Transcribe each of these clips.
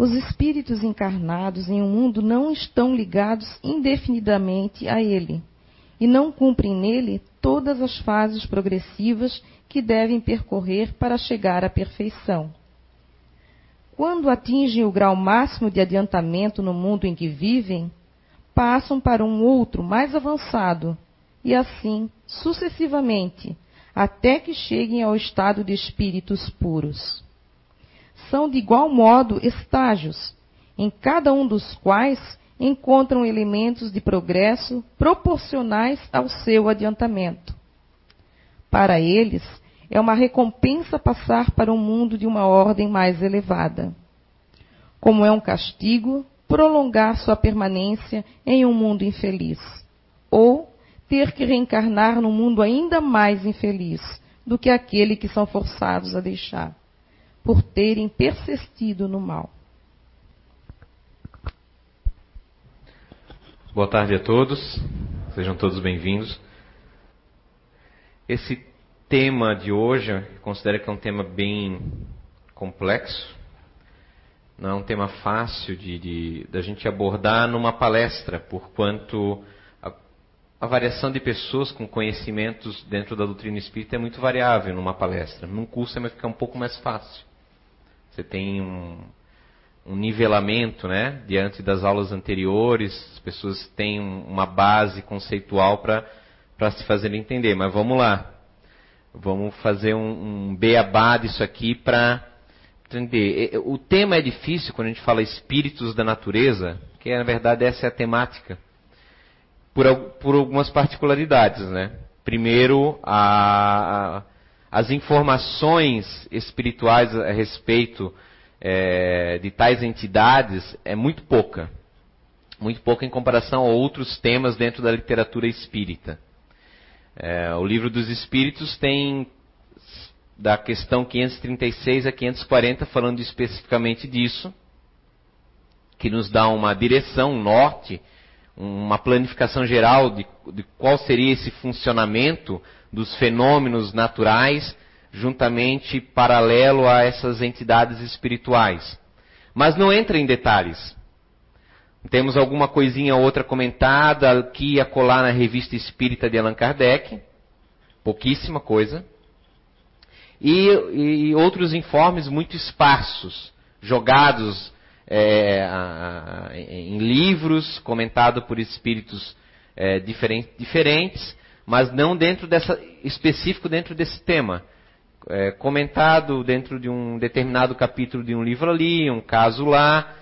Os espíritos encarnados em um mundo não estão ligados indefinidamente a ele e não cumprem nele todas as fases progressivas que devem percorrer para chegar à perfeição. Quando atingem o grau máximo de adiantamento no mundo em que vivem, passam para um outro mais avançado, e assim sucessivamente, até que cheguem ao estado de espíritos puros. São de igual modo estágios, em cada um dos quais encontram elementos de progresso proporcionais ao seu adiantamento. Para eles, é uma recompensa passar para um mundo de uma ordem mais elevada. Como é um castigo prolongar sua permanência em um mundo infeliz, ou ter que reencarnar num mundo ainda mais infeliz do que aquele que são forçados a deixar, por terem persistido no mal. Boa tarde a todos, sejam todos bem-vindos. Esse tema de hoje, eu considero que é um tema bem complexo, não é um tema fácil de, da gente abordar numa palestra, por quanto a variação de pessoas com conhecimentos dentro da doutrina espírita é muito variável numa palestra. Num curso vai ficar um pouco mais fácil. Você tem um, um nivelamento, né? Diante das aulas anteriores, as pessoas têm uma base conceitual para se fazer entender. Mas vamos lá. Vamos fazer um, um beabá disso aqui para entender. O tema é difícil quando a gente fala espíritos da natureza, que na verdade essa é a temática por, por algumas particularidades, né? Primeiro, a, a, as informações espirituais a respeito é, de tais entidades é muito pouca. Muito pouca em comparação a outros temas dentro da literatura espírita. É, o livro dos Espíritos tem da questão 536 a 540 falando especificamente disso, que nos dá uma direção, um norte uma planificação geral de, de qual seria esse funcionamento dos fenômenos naturais, juntamente paralelo a essas entidades espirituais. Mas não entra em detalhes. Temos alguma coisinha outra comentada aqui e acolá na revista espírita de Allan Kardec, pouquíssima coisa. E, e outros informes muito esparsos, jogados é, a, a, em livros, comentado por espíritos é, diferent, diferentes, mas não dentro dessa específico dentro desse tema. É, comentado dentro de um determinado capítulo de um livro ali, um caso lá,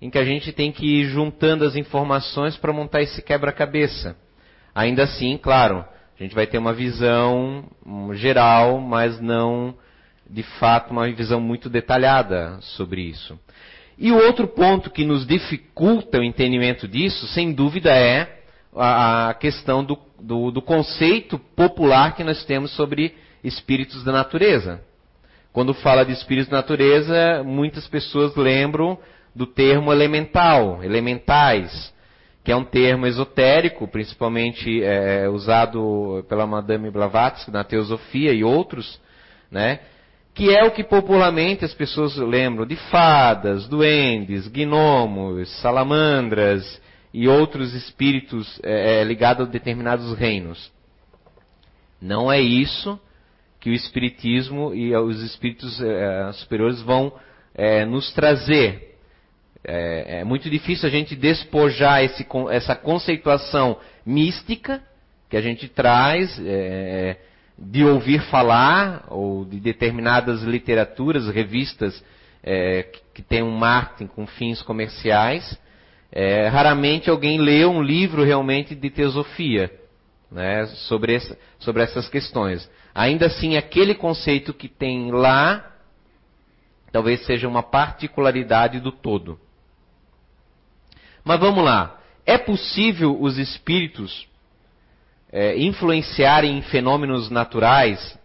em que a gente tem que ir juntando as informações para montar esse quebra-cabeça. Ainda assim, claro, a gente vai ter uma visão geral, mas não de fato uma visão muito detalhada sobre isso. E o outro ponto que nos dificulta o entendimento disso, sem dúvida, é a questão do, do, do conceito popular que nós temos sobre espíritos da natureza. Quando fala de espíritos da natureza, muitas pessoas lembram do termo elemental, elementais, que é um termo esotérico, principalmente é, usado pela Madame Blavatsky na Teosofia e outros, né? que é o que popularmente as pessoas lembram de fadas, duendes, gnomos, salamandras e outros espíritos é, é, ligados a determinados reinos. Não é isso que o Espiritismo e os espíritos é, superiores vão é, nos trazer. É, é, muito difícil a gente despojar esse, essa conceituação mística que a gente traz é, de ouvir falar ou de determinadas literaturas, revistas é, que têm um marketing com fins comerciais. É, raramente alguém lê um livro realmente de teosofia né, sobre, essa, sobre essas questões. Ainda assim, aquele conceito que tem lá talvez seja uma particularidade do todo. Mas vamos lá. É possível os espíritos é, influenciarem em fenômenos naturais.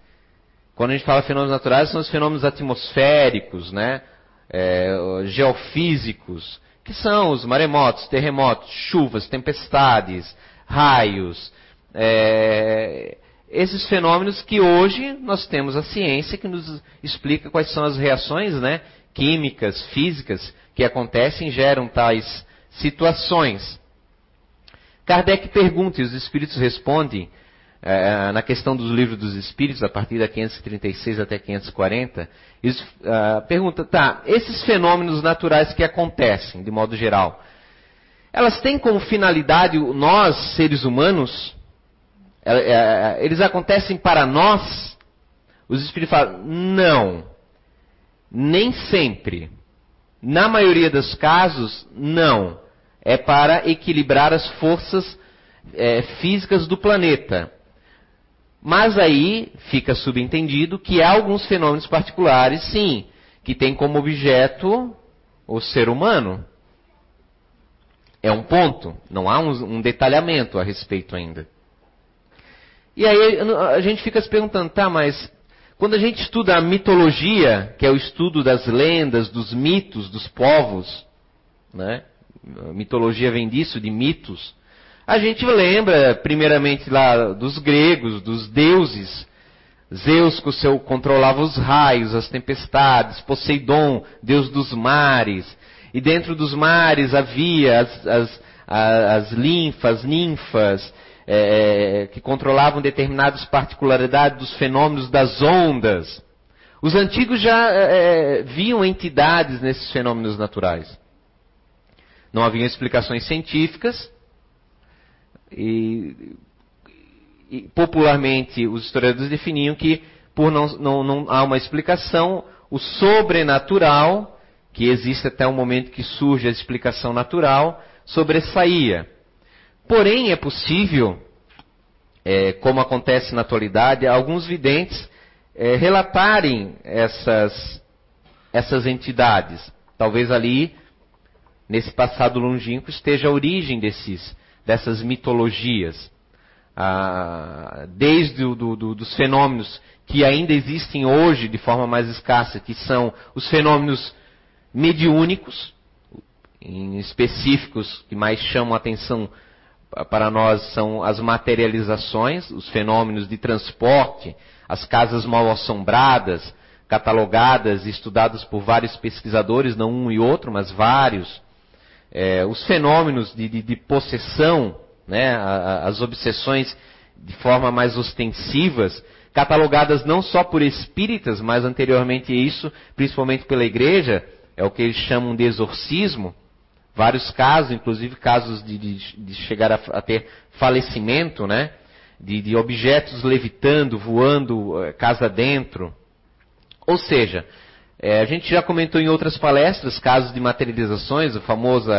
Quando a gente fala fenômenos naturais, são os fenômenos atmosféricos, né? É, geofísicos, que são os maremotos, terremotos, chuvas, tempestades, raios. É, esses fenômenos que hoje nós temos a ciência que nos explica quais são as reações né, químicas, físicas que acontecem geram tais situações. Kardec pergunta e os espíritos respondem é, na questão dos livros dos espíritos, a partir da 536 até 540, eles uh, perguntam, tá, esses fenômenos naturais que acontecem, de modo geral, elas têm como finalidade nós, seres humanos, é, é, eles acontecem para nós? Os espíritos falam, não, nem sempre. Na maioria dos casos, não. É para equilibrar as forças é, físicas do planeta. Mas aí fica subentendido que há alguns fenômenos particulares, sim, que têm como objeto o ser humano. É um ponto, não há um, um detalhamento a respeito ainda. E aí a gente fica se perguntando, tá, mas quando a gente estuda a mitologia, que é o estudo das lendas, dos mitos, dos povos, né? A mitologia vem disso, de mitos. A gente lembra, primeiramente, lá dos gregos, dos deuses. Zeus que seu, controlava os raios, as tempestades, Poseidon, deus dos mares. E dentro dos mares havia as, as, as linfas, ninfas, é, que controlavam determinadas particularidades dos fenômenos das ondas. Os antigos já é, é, viam entidades nesses fenômenos naturais. Não haviam explicações científicas e, e popularmente os historiadores definiam que por não, não, não há uma explicação, o sobrenatural, que existe até o momento que surge a explicação natural, sobressaía. Porém, é possível, é, como acontece na atualidade, alguns videntes é, relatarem essas, essas entidades. Talvez ali, nesse passado longínquo, esteja a origem desses, dessas mitologias. Ah, desde o, do, do, dos fenômenos que ainda existem hoje de forma mais escassa, que são os fenômenos mediúnicos, em específicos que mais chamam a atenção para nós são as materializações, os fenômenos de transporte, as casas mal assombradas, catalogadas e estudadas por vários pesquisadores, não um e outro, mas vários. É, os fenômenos de, de, de possessão, né, as obsessões de forma mais ostensivas, catalogadas não só por espíritas, mas anteriormente isso, principalmente pela igreja, é o que eles chamam de exorcismo, vários casos, inclusive casos de, de, de chegar a, a, ter falecimento, né? De, de, objetos levitando, voando eh, casa dentro. Ou seja, é, a gente já comentou em outras palestras casos de materializações, o famoso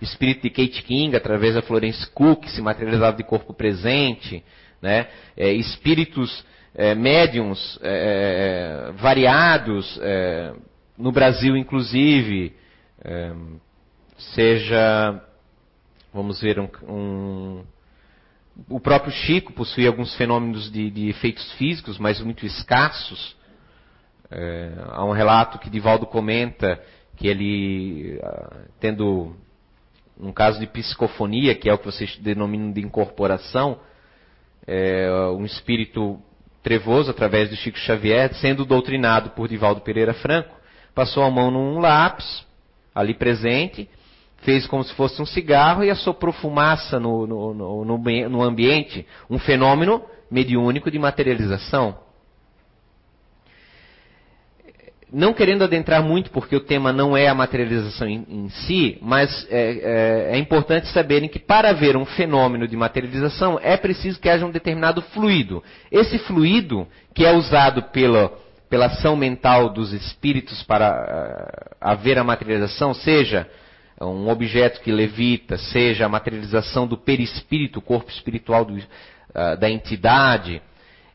espírito de Kate King, através da Florence Cook, se materializava de corpo presente, né? É, espíritos é, médiums variados, no Brasil inclusive, seja, vamos ver, um, um, o próprio Chico possuía alguns fenômenos de, de efeitos físicos, mas muito escassos. É, há um relato que Divaldo comenta que ele, ah, tendo um caso de psicofonia, que é o que vocês denominam de incorporação, é, um espírito trevoso, através de Chico Xavier, sendo doutrinado por Divaldo Pereira Franco, passou a mão num lápis, ali presente, fez como se fosse um cigarro e assoprou fumaça no, no, no, no, ambiente, um fenômeno mediúnico de materialização. Não querendo adentrar muito, porque o tema não é a materialização em, em si, mas é, é, é importante saberem que para haver um fenômeno de materialização é preciso que haja um determinado fluido. Esse fluido, que é usado pela, pela ação mental dos espíritos para uh, haver a materialização, seja um objeto que levita, seja a materialização do perispírito, o corpo espiritual do, uh, da entidade,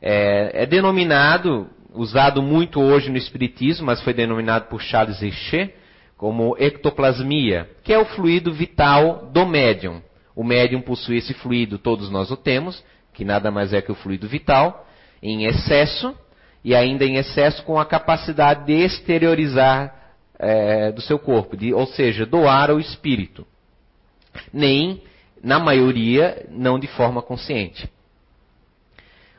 é, é, denominado, usado muito hoje no Espiritismo, mas foi denominado por Charles Richer como ectoplasmia, que é o fluido vital do médium. O médium possui esse fluido, todos nós o temos, que nada mais é que o fluido vital, em excesso, e ainda em excesso com a capacidade de exteriorizar é, do seu corpo, de, ou seja, doar ao espírito. Nem, na maioria, não de forma consciente.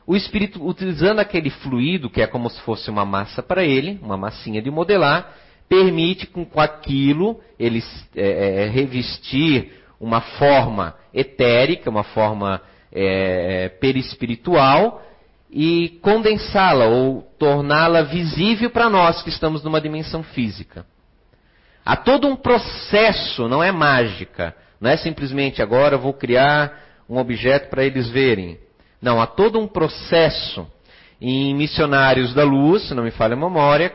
O espírito, utilizando aquele fluido, que é como se fosse uma massa para ele, uma massinha de modelar, permite com aquilo ele é, é, revestir uma forma etérica, uma forma é, perispiritual e condensá-la ou torná-la visível para nós que estamos numa dimensão física. Há todo um processo, não é mágica. Não é simplesmente agora vou criar um objeto para eles verem. Não, há todo um processo. Em Missionários da Luz, se não me falha a memória,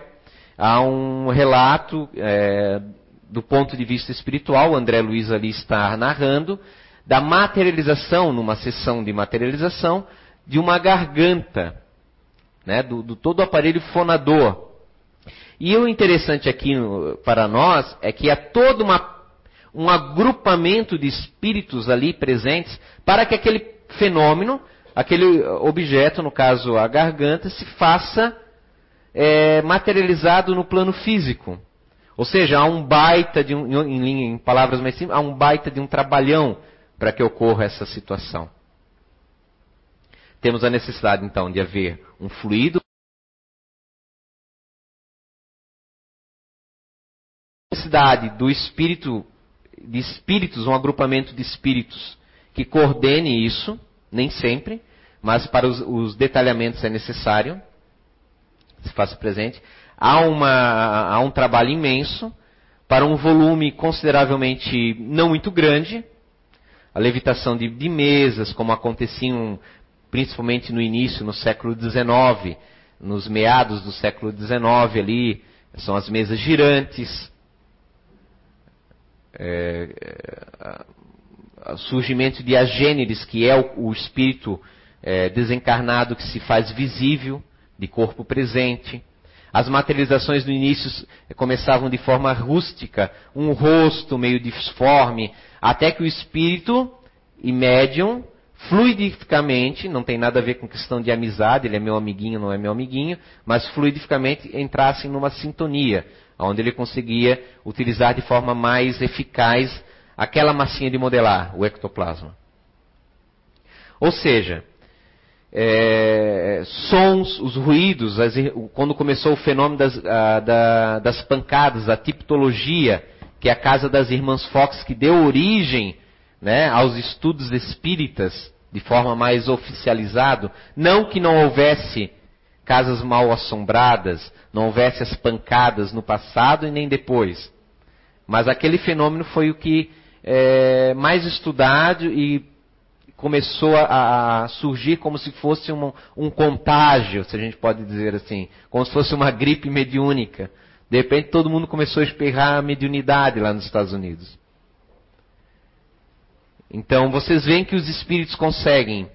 há um relato é, do ponto de vista espiritual, André Luiz ali está narrando, da materialização, numa sessão de materialização, de uma garganta, né, do, do todo o aparelho fonador. E o interessante aqui para nós é que há todo uma, um agrupamento de espíritos ali presentes para que aquele fenômeno, aquele objeto, no caso a garganta, se faça é, materializado no plano físico. Ou seja, há um baita de um, em, em palavras mais simples, há um baita de um trabalhão para que ocorra essa situação. Temos a necessidade, então, de haver um fluido. necessidade do espírito, de espíritos, um agrupamento de espíritos que coordene isso, nem sempre, mas para os, os detalhamentos é necessário, se faça presente. Há, uma, há um trabalho imenso para um volume consideravelmente não muito grande, a levitação de, de mesas, como aconteciam principalmente no início, no século XIX, nos meados do século XIX ali, são as mesas girantes, é, é, surgimento de agêneres, que é o, o espírito é, desencarnado que se faz visível, de corpo presente. As materializações no início começavam de forma rústica, um rosto meio disforme, até que o espírito e médium fluidificamente, não tem nada a ver com questão de amizade, ele é meu amiguinho, não é meu amiguinho, mas fluidificamente entrassem numa sintonia, onde ele conseguia utilizar de forma mais eficaz aquela massinha de modelar, o ectoplasma. Ou seja, é, sons, os ruídos, as, quando começou o fenômeno das, a, da, das pancadas, a tipologia, que é a casa das irmãs Fox, que deu origem né, aos estudos espíritas de forma mais oficializado, não que não houvesse casas mal assombradas, não houvesse as pancadas no passado e nem depois, mas aquele fenômeno foi o que é, mais estudado e começou a, a, surgir como se fosse um, um contágio, se a gente pode dizer assim, como se fosse uma gripe mediúnica. De repente todo mundo começou a espirrar a mediunidade lá nos Estados Unidos. Então vocês veem que os espíritos conseguem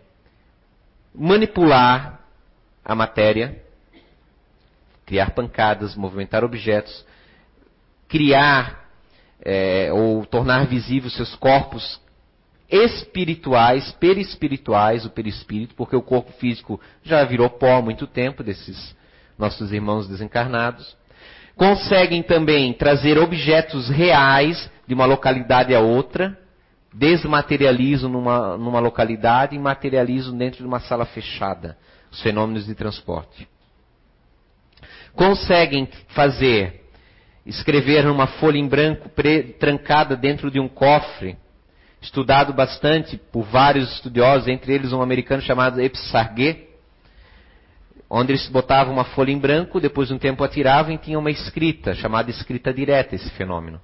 manipular a matéria, criar pancadas, movimentar objetos, criar é, ou tornar visíveis seus corpos espirituais, perispirituais, o perispírito, porque o corpo físico já virou pó há muito tempo desses nossos irmãos desencarnados. Conseguem também trazer objetos reais de uma localidade a outra, desmaterializo numa, numa localidade e materializo dentro de uma sala fechada. Os fenômenos de transporte. Conseguem fazer, escrever numa folha em branco trancada dentro de um cofre, estudado bastante por vários estudiosos, entre eles um americano chamado Epsarguet, onde eles botavam uma folha em branco, depois de um tempo atiravam e tinha uma escrita, chamada escrita direta, esse fenômeno.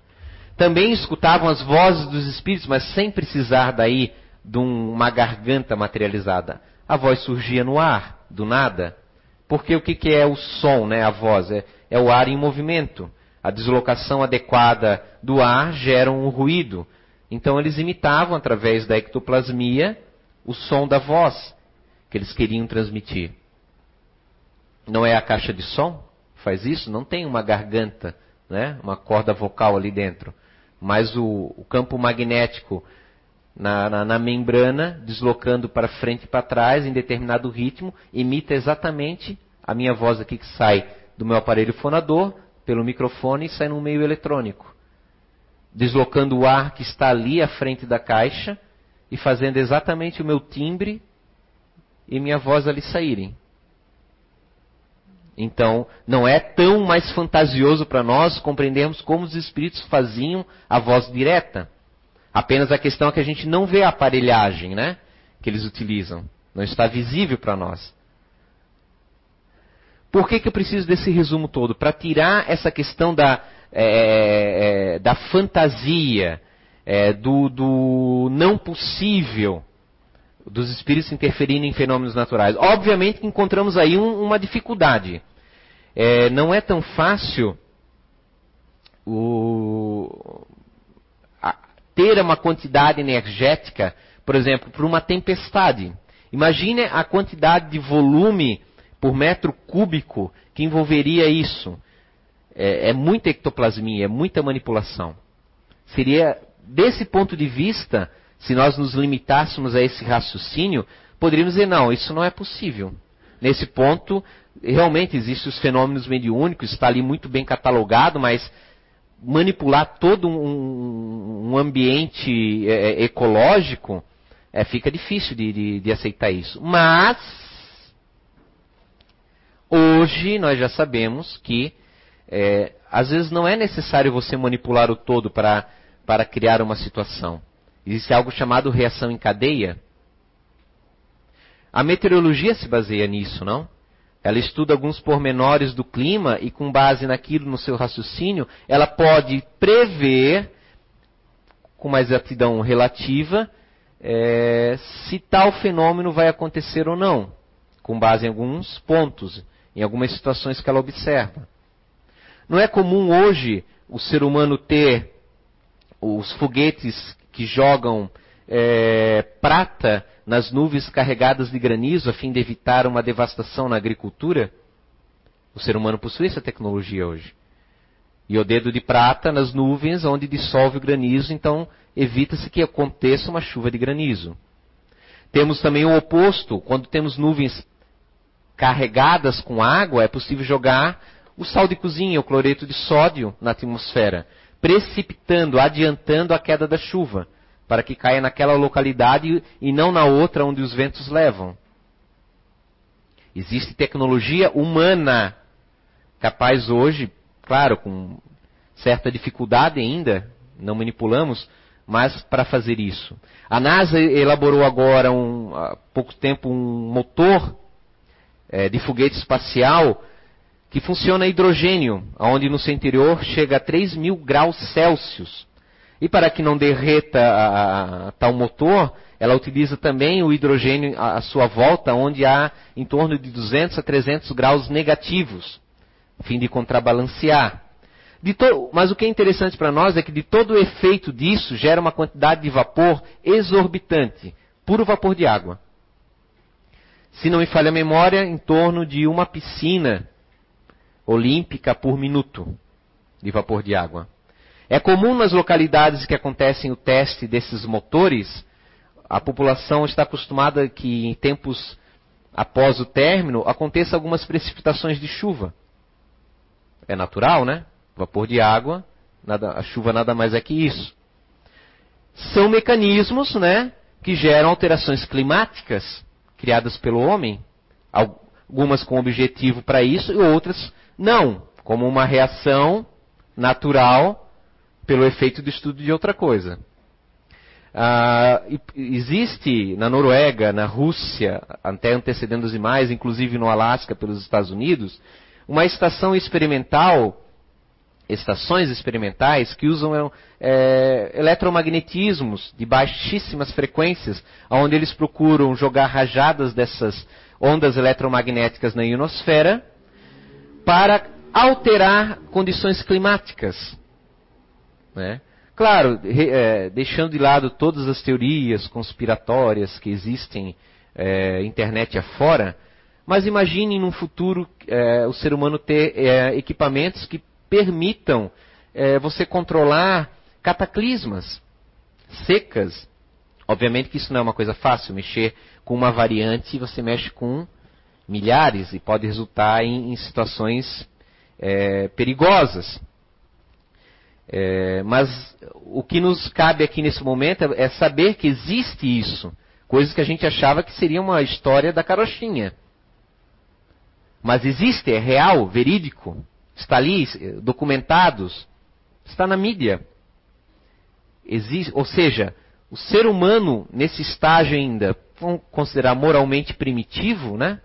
Também escutavam as vozes dos espíritos, mas sem precisar daí de uma garganta materializada. A voz surgia no ar, do nada. Porque o que, que é o som, né, a voz? É, é o ar em movimento. A deslocação adequada do ar gera um ruído. Então eles imitavam, através da ectoplasmia, o som da voz que eles queriam transmitir. Não é a caixa de som? Faz isso? Não tem uma garganta, né? uma corda vocal ali dentro mas o, o campo magnético na, na, na, membrana, deslocando para frente e para trás em determinado ritmo, imita exatamente a minha voz aqui que sai do meu aparelho fonador, pelo microfone e sai no meio eletrônico. Deslocando o ar que está ali à frente da caixa e fazendo exatamente o meu timbre e minha voz ali saírem. Então, não é tão mais fantasioso para nós compreendermos como os espíritos faziam a voz direta. Apenas a questão é que a gente não vê a aparelhagem, né? Que eles utilizam. Não está visível para nós. Por que, que eu preciso desse resumo todo? Para tirar essa questão da, é, é, da fantasia, é, do, do não possível dos espíritos interferirem em fenômenos naturais. Obviamente que encontramos aí um, uma dificuldade. É, não é tão fácil o, a, ter uma quantidade energética, por exemplo, para uma tempestade. Imagine a quantidade de volume por metro cúbico que envolveria isso. É, é muita ectoplasmia, é muita manipulação. Seria, desse ponto de vista, se nós nos limitássemos a esse raciocínio, poderíamos dizer, não, isso não é possível. Nesse ponto, realmente existem os fenômenos mediúnicos, está ali muito bem catalogado, mas manipular todo um, um ambiente é, é, ecológico, é, fica difícil de, de, de aceitar isso. Mas, hoje nós já sabemos que é, às vezes não é necessário você manipular o todo para, para criar uma situação. Existe algo chamado reação em cadeia. A meteorologia se baseia nisso, não? Ela estuda alguns pormenores do clima e, com base naquilo no seu raciocínio, ela pode prever, com mais exatidão relativa, é, se tal fenômeno vai acontecer ou não, com base em alguns pontos, em algumas situações que ela observa. Não é comum hoje o ser humano ter os foguetes que jogam é, prata nas nuvens carregadas de granizo a fim de evitar uma devastação na agricultura? O ser humano possui essa tecnologia hoje. E o dedo de prata nas nuvens onde dissolve o granizo, então evita-se que aconteça uma chuva de granizo. Temos também o oposto, quando temos nuvens carregadas com água, é possível jogar o sal de cozinha, o cloreto de sódio na atmosfera precipitando, adiantando a queda da chuva, para que caia naquela localidade e não na outra onde os ventos levam. Existe tecnologia humana capaz hoje, claro, com certa dificuldade ainda, não manipulamos, mas para fazer isso. A NASA elaborou agora, um, há pouco tempo, um motor é, de foguete espacial que funciona a hidrogênio, onde no seu interior chega a 3 mil graus Celsius. E para que não derreta a, a, tal motor, ela utiliza também o hidrogênio à, à sua volta, onde há em torno de 200 a 300 graus negativos, a fim de contrabalancear. De mas o que é interessante para nós é que de todo o efeito disso gera uma quantidade de vapor exorbitante, puro vapor de água. Se não me falha a memória, em torno de uma piscina olímpica por minuto de vapor de água. É comum nas localidades que acontecem o teste desses motores, a população está acostumada que em tempos após o término aconteça algumas precipitações de chuva. É natural, né? Vapor de água, nada, a chuva nada mais é que isso. São mecanismos, né, que geram alterações climáticas criadas pelo homem, algumas com objetivo para isso e outras não, como uma reação natural pelo efeito do estudo de outra coisa. Ah, existe na Noruega, na Rússia, até antecedendo demais, inclusive no Alasca pelos Estados Unidos, uma estação experimental, estações experimentais que usam é, eletromagnetismos de baixíssimas frequências, onde eles procuram jogar rajadas dessas ondas eletromagnéticas na ionosfera para alterar condições climáticas. Né? Claro, é, deixando de lado todas as teorias conspiratórias que existem é, internet afora, mas imagine num futuro é, o ser humano ter é, equipamentos que permitam é, você controlar cataclismas, secas. Obviamente que isso não é uma coisa fácil, mexer com uma variante você mexe com milhares e pode resultar em, em situações é, perigosas. É, mas o que nos cabe aqui nesse momento é, é saber que existe isso, coisas que a gente achava que seria uma história da carochinha. Mas existe, é real, verídico, está ali, documentados, está na mídia. Existe, ou seja, o ser humano nesse estágio ainda, vamos considerar moralmente primitivo, né?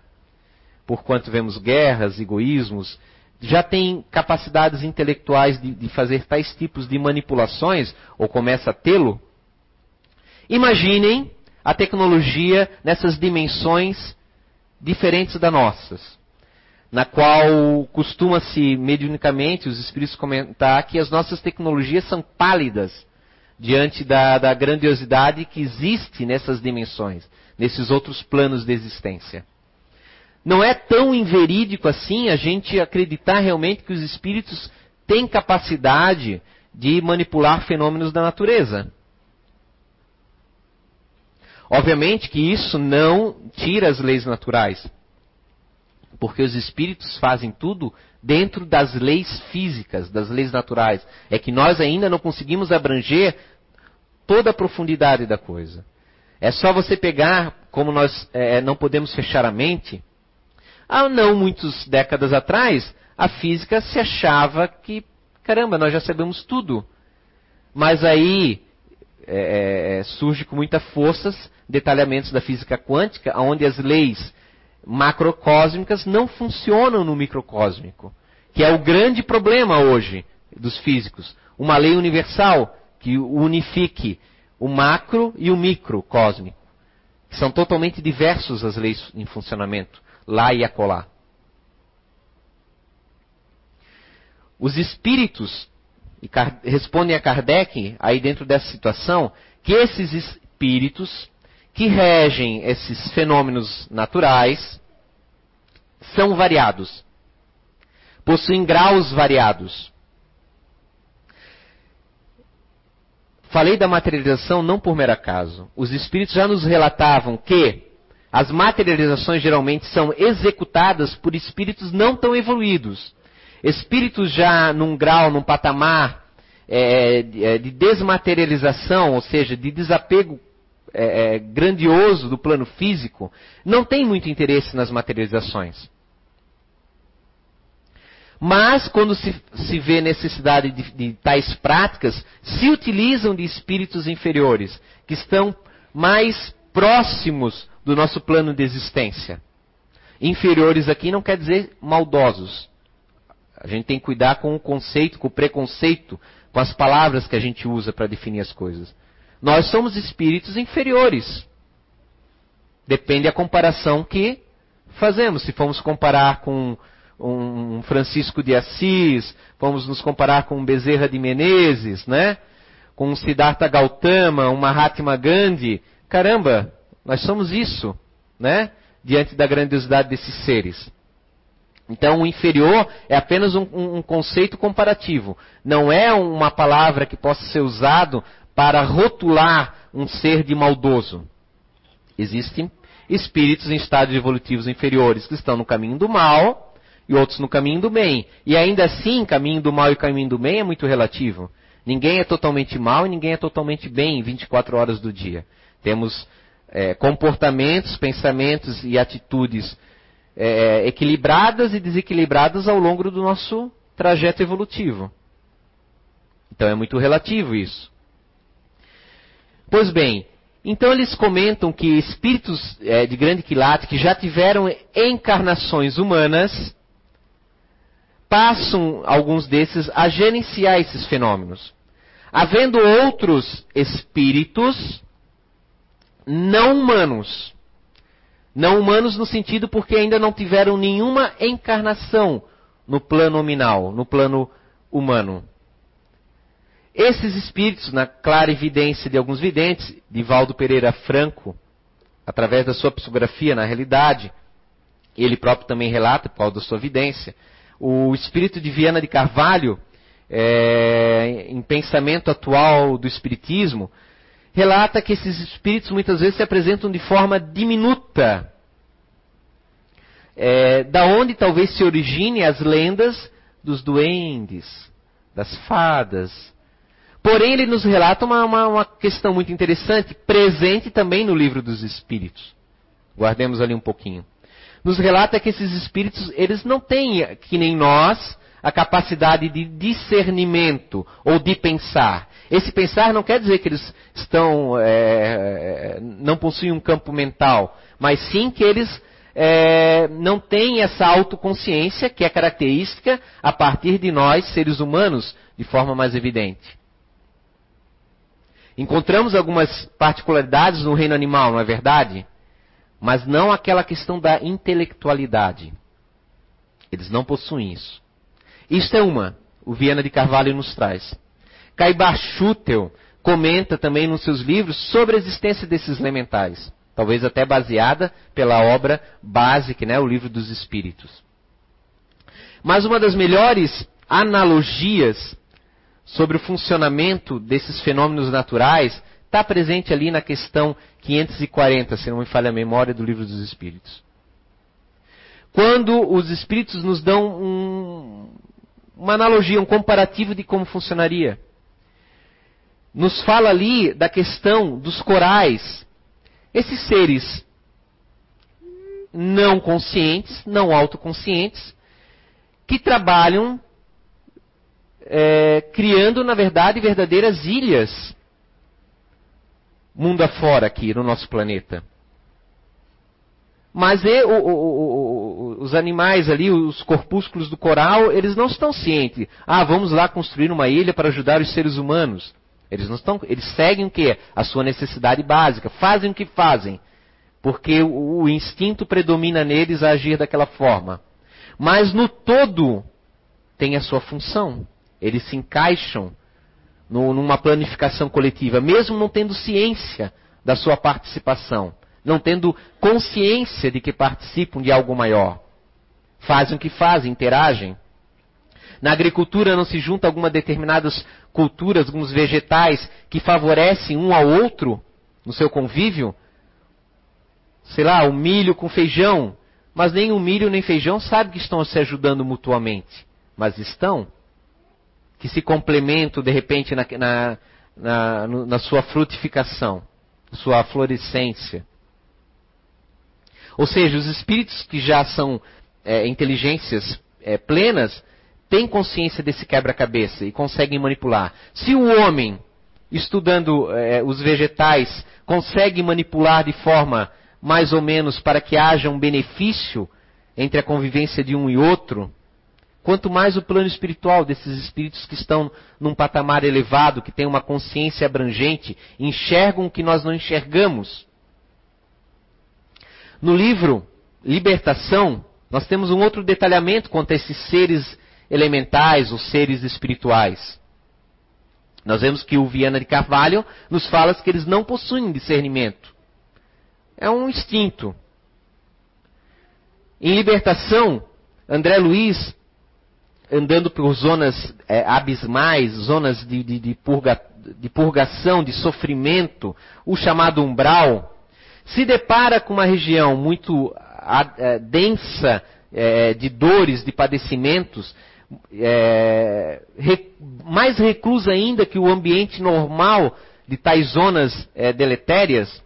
Porquanto vemos guerras, egoísmos, já tem capacidades intelectuais de, de fazer tais tipos de manipulações, ou começa a tê-lo. Imaginem a tecnologia nessas dimensões diferentes das nossas, na qual costuma-se mediunicamente os espíritos comentar que as nossas tecnologias são pálidas diante da, da grandiosidade que existe nessas dimensões, nesses outros planos de existência. Não é tão inverídico assim a gente acreditar realmente que os espíritos têm capacidade de manipular fenômenos da natureza. Obviamente que isso não tira as leis naturais, porque os espíritos fazem tudo dentro das leis físicas, das leis naturais. É que nós ainda não conseguimos abranger toda a profundidade da coisa. É só você pegar, como nós é, não podemos fechar a mente. Há não muitas décadas atrás, a física se achava que, caramba, nós já sabemos tudo. Mas aí é, é surge com muita força detalhamentos da física quântica, onde as leis macrocósmicas não funcionam no microcósmico, que é o grande problema hoje dos físicos. Uma lei universal que unifique o macro e o microcósmico, são totalmente diversos as leis em funcionamento, lá e acolá. Os espíritos, respondem a Kardec, aí dentro dessa situação, que esses espíritos que regem esses fenômenos naturais são variados, possuem graus variados. Falei da materialização não por mero acaso. Os espíritos já nos relatavam que as materializações geralmente são executadas por espíritos não tão evoluídos. Espíritos já num grau, num patamar é, de desmaterialização, ou seja, de desapego é, é, grandioso do plano físico, não tem muito interesse nas materializações. Mas, quando se, se vê necessidade de, de tais práticas, se utilizam de espíritos inferiores, que estão mais próximos do nosso plano de existência. Inferiores aqui não quer dizer maldosos. A gente tem que cuidar com o conceito, com o preconceito, com as palavras que a gente usa para definir as coisas. Nós somos espíritos inferiores. Depende da comparação que fazemos. Se formos comparar com um Francisco de Assis, vamos nos comparar com um Bezerra de Menezes, né? Com um Siddhartha Gautama, um Mahatma Gandhi. Caramba, nós somos isso, né? Diante da grandiosidade desses seres. Então, o inferior é apenas um, um, conceito comparativo. Não é uma palavra que possa ser usado para rotular um ser de maldoso. Existem espíritos em estados evolutivos inferiores que estão no caminho do mal e outros no caminho do bem. E ainda assim, caminho do mal e caminho do bem é muito relativo. Ninguém é totalmente mal e ninguém é totalmente bem 24 horas do dia. Temos é, comportamentos, pensamentos e atitudes é, equilibradas e desequilibradas ao longo do nosso trajeto evolutivo. Então é muito relativo isso. Pois bem, então eles comentam que espíritos é, de grande quilate que já tiveram encarnações humanas passam alguns desses a gerenciar esses fenômenos. Havendo outros espíritos não humanos. Não humanos no sentido porque ainda não tiveram nenhuma encarnação no plano nominal, no plano humano. Esses espíritos, na clara evidência de alguns videntes, de Valdo Pereira Franco, através da sua psicografia na realidade, ele próprio também relata, por causa da sua evidência, o espírito de Viana de Carvalho, é, em pensamento atual do espiritismo, relata que esses espíritos muitas vezes se apresentam de forma diminuta, é, da onde talvez se origine as lendas dos duendes, das fadas, Porém, ele nos relata uma, uma, uma questão muito interessante, presente também no livro dos Espíritos. Guardemos ali um pouquinho. nos relata que esses espíritos, eles não têm, que nem nós, a capacidade de discernimento ou de pensar. Esse pensar não quer dizer que eles estão, é, não possuem um campo mental, mas sim que eles é, não têm essa autoconsciência que é característica a partir de nós, seres humanos, de forma mais evidente. Encontramos algumas particularidades no reino animal, não é verdade? Mas não aquela questão da intelectualidade. Eles não possuem isso. Isto é uma, o Viana de Carvalho nos traz. Caibar Schutel comenta também nos seus livros sobre a existência desses elementais, talvez até baseada pela obra básica, né, o Livro dos Espíritos. Mas uma das melhores analogias sobre o funcionamento desses fenômenos naturais está presente ali na questão 540, se não me falha a memória, do Livro dos Espíritos. Quando os Espíritos nos dão um, uma analogia, um comparativo de como funcionaria nos fala ali da questão dos corais. Esses seres não conscientes, não autoconscientes, que trabalham é, criando, na verdade, verdadeiras ilhas mundo afora aqui no nosso planeta. Mas e, o, o, o, os animais ali, os corpúsculos do coral, eles não estão cientes. Ah, vamos lá construir uma ilha para ajudar os seres humanos. Eles não estão, eles seguem o que? A sua necessidade básica, fazem o que fazem, porque o, instinto predomina neles a agir daquela forma. Mas no todo tem a sua função. Eles se encaixam no, numa planificação coletiva, mesmo não tendo ciência da sua participação, não tendo consciência de que participam de algo maior. Fazem o que fazem, interagem. Na agricultura não se junta alguma determinadas culturas, alguns vegetais que favorecem um ao outro no seu convívio. Sei lá, o milho com feijão. Mas nem o milho nem feijão sabe que estão se ajudando mutuamente. Mas estão. Que se complementam de repente na, na, na, na sua frutificação, sua florescência. Ou seja, os espíritos que já são é, inteligências é, plenas têm consciência desse quebra-cabeça e conseguem manipular. Se o homem, estudando é, os vegetais, consegue manipular de forma mais ou menos para que haja um benefício entre a convivência de um e outro, quanto mais o plano espiritual desses espíritos que estão num patamar elevado, que têm uma consciência abrangente, enxergam o que nós não enxergamos. No livro Libertação, nós temos um outro detalhamento quanto a esses seres elementais, os seres espirituais. Nós vemos que o Viana de Carvalho nos fala que eles não possuem discernimento. É um instinto. Em libertação, André Luiz, andando por zonas é, abismais, zonas de, de, de, purga, de purgação, de sofrimento, o chamado umbral, se depara com uma região muito é, densa é, de dores, de padecimentos, é, mais reclusa ainda que o ambiente normal de tais zonas é, deletérias,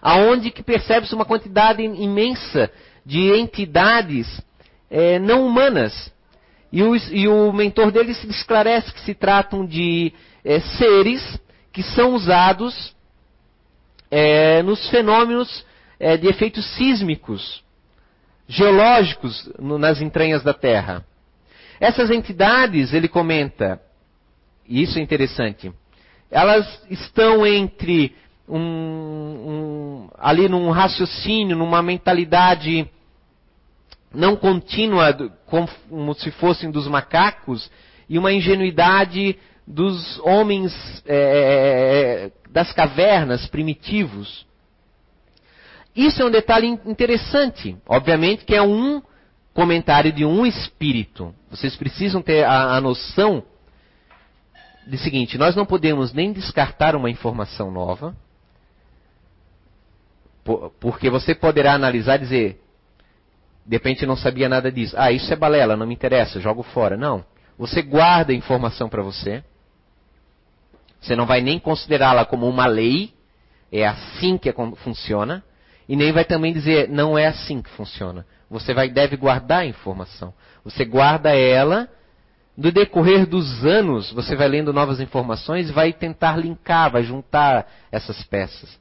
aonde que percebe-se uma quantidade imensa de entidades é, não humanas. E o, e o, mentor dele esclarece que se tratam de é, seres que são usados é, nos fenômenos é, de efeitos sísmicos, geológicos no, nas entranhas da Terra. Essas entidades, ele comenta, e isso é interessante, elas estão entre um, um, ali num raciocínio, numa mentalidade não contínua, como se fossem dos macacos, e uma ingenuidade dos homens é, é, é das cavernas primitivos. Isso é um detalhe interessante. Obviamente que é um comentário de um espírito. Vocês precisam ter a, a noção de seguinte: nós não podemos nem descartar uma informação nova, porque você poderá analisar e dizer, de repente não sabia nada disso. Ah, isso é balela, não me interessa, jogo fora. Não. Você guarda a informação para você. Você não vai nem considerá-la como uma lei. É assim que funciona. E nem vai também dizer, não é assim que funciona. Você vai, deve guardar a informação. Você guarda ela, no decorrer dos anos, você vai lendo novas informações e vai tentar linkar, vai juntar essas peças.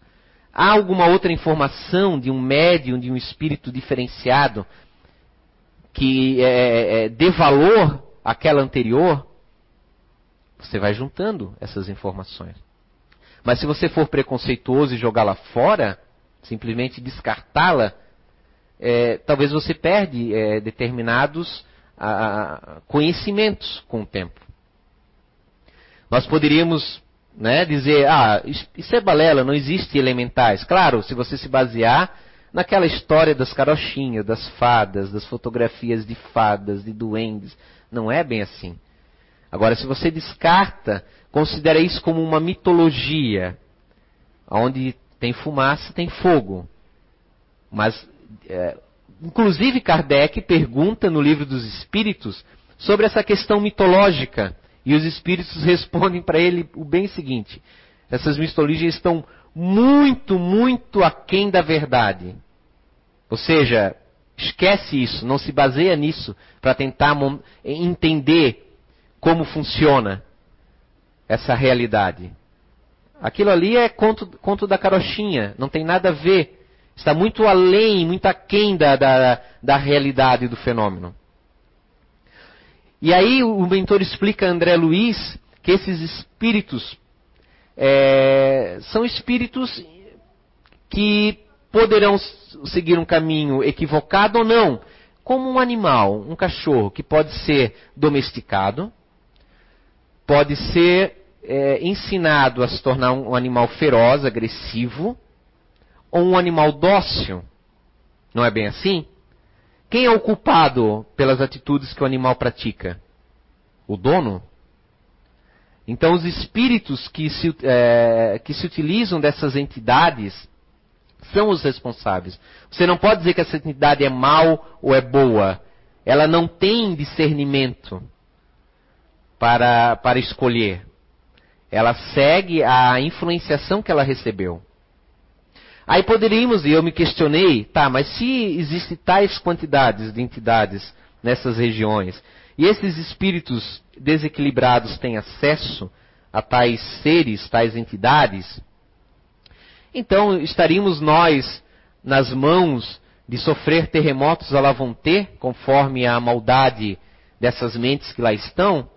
Há alguma outra informação de um médium, de um espírito diferenciado, que é, é, é dê valor àquela anterior? Você vai juntando essas informações. Mas se você for preconceituoso e jogá-la fora, simplesmente descartá-la, é, talvez você perde é, determinados a, conhecimentos com o tempo. Nós poderíamos né, dizer, ah, isso é balela, não existe elementais. Claro, se você se basear naquela história das carochinhas, das fadas, das fotografias de fadas, de duendes, não é bem assim. Agora, se você descarta, considera isso como uma mitologia, onde tem fumaça, tem fogo. Mas, é, inclusive, Kardec pergunta no livro dos Espíritos sobre essa questão mitológica. E os Espíritos respondem para ele o bem seguinte: essas mitologias estão muito, muito aquém da verdade. Ou seja, esquece isso, não se baseia nisso para tentar entender como funciona essa realidade. Aquilo ali é conto, conto da carochinha, não tem nada a ver. Está muito além, muito aquém da, da, da realidade do fenômeno. E aí o mentor explica a André Luiz que esses espíritos é, são espíritos que poderão seguir um caminho equivocado ou não, como um animal, um cachorro que pode ser domesticado, pode ser é, ensinado a se tornar um animal feroz, agressivo, ou um animal dócil. Não é bem assim? Quem é o culpado pelas atitudes que o animal pratica? O dono? Então, os espíritos que se, é, que se utilizam dessas entidades são os responsáveis. Você não pode dizer que essa entidade é mal ou é boa. Ela não tem discernimento para, para escolher. Ela segue a influenciação que ela recebeu. Aí poderíamos, e eu me questionei, tá, mas se existem tais quantidades de entidades nessas regiões, e esses espíritos desequilibrados têm acesso a tais seres, tais entidades, então estaríamos nós nas mãos de sofrer terremotos a lá vão ter, conforme a maldade dessas mentes que lá estão?